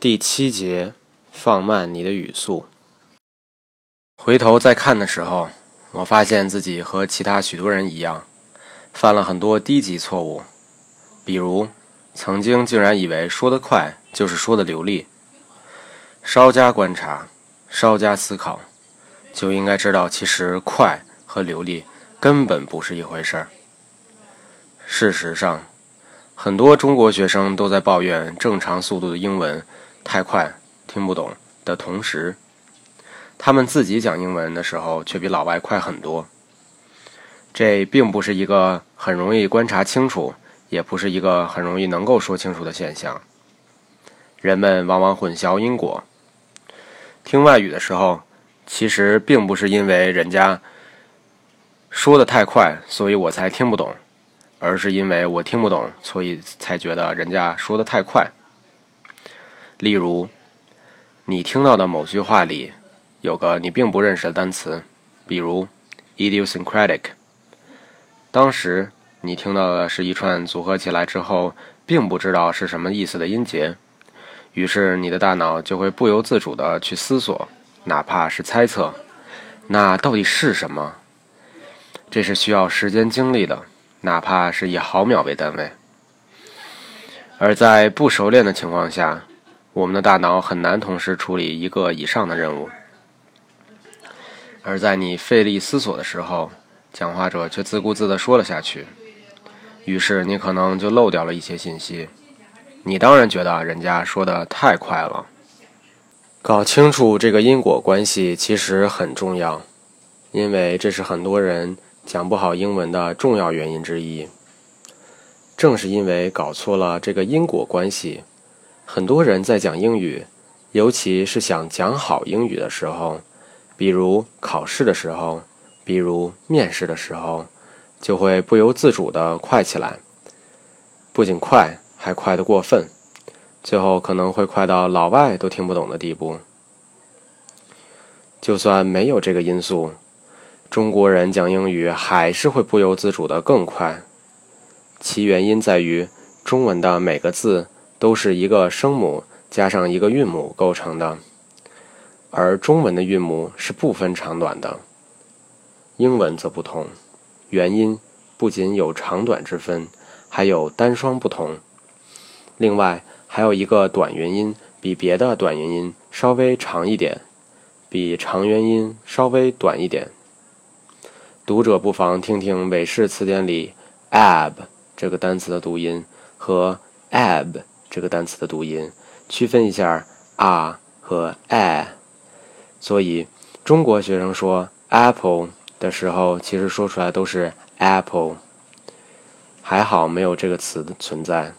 第七节，放慢你的语速。回头再看的时候，我发现自己和其他许多人一样，犯了很多低级错误，比如曾经竟然以为说得快就是说的流利。稍加观察，稍加思考，就应该知道，其实快和流利根本不是一回事儿。事实上，很多中国学生都在抱怨正常速度的英文。太快听不懂的同时，他们自己讲英文的时候却比老外快很多。这并不是一个很容易观察清楚，也不是一个很容易能够说清楚的现象。人们往往混淆因果。听外语的时候，其实并不是因为人家说的太快，所以我才听不懂，而是因为我听不懂，所以才觉得人家说的太快。例如，你听到的某句话里有个你并不认识的单词，比如 idiosyncratic。当时你听到的是一串组合起来之后并不知道是什么意思的音节，于是你的大脑就会不由自主地去思索，哪怕是猜测，那到底是什么？这是需要时间精力的，哪怕是以毫秒为单位。而在不熟练的情况下，我们的大脑很难同时处理一个以上的任务，而在你费力思索的时候，讲话者却自顾自地说了下去，于是你可能就漏掉了一些信息。你当然觉得人家说的太快了。搞清楚这个因果关系其实很重要，因为这是很多人讲不好英文的重要原因之一。正是因为搞错了这个因果关系。很多人在讲英语，尤其是想讲好英语的时候，比如考试的时候，比如面试的时候，就会不由自主地快起来。不仅快，还快得过分，最后可能会快到老外都听不懂的地步。就算没有这个因素，中国人讲英语还是会不由自主地更快。其原因在于中文的每个字。都是一个声母加上一个韵母构成的，而中文的韵母是不分长短的，英文则不同。元音不仅有长短之分，还有单双不同。另外还有一个短元音比别的短元音稍微长一点，比长元音稍微短一点。读者不妨听听韦氏词典里 “ab” 这个单词的读音和 “ab”。这个单词的读音，区分一下 “a” 和 “a”。所以，中国学生说 “apple” 的时候，其实说出来都是 “apple”。还好没有这个词的存在，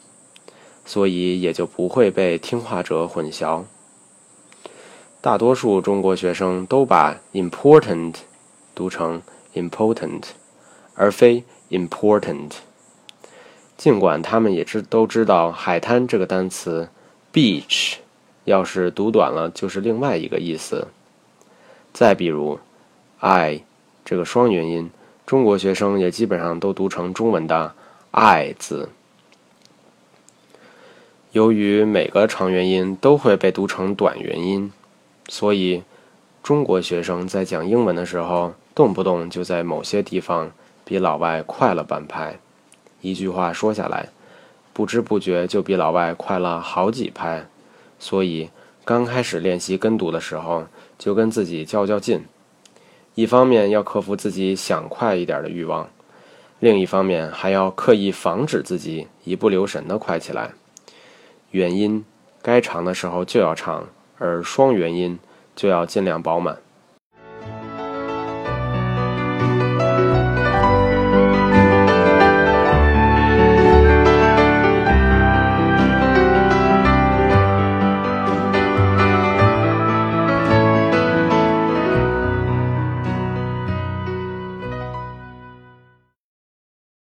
所以也就不会被听话者混淆。大多数中国学生都把 “important” 读成 “important”，而非 “important”。尽管他们也知都知道“海滩”这个单词，beach，要是读短了就是另外一个意思。再比如，i 这个双元音，中国学生也基本上都读成中文的“爱”字。由于每个长元音都会被读成短元音，所以中国学生在讲英文的时候，动不动就在某些地方比老外快了半拍。一句话说下来，不知不觉就比老外快了好几拍，所以刚开始练习跟读的时候，就跟自己较较劲。一方面要克服自己想快一点的欲望，另一方面还要刻意防止自己一不留神的快起来。元音该长的时候就要长，而双元音就要尽量饱满。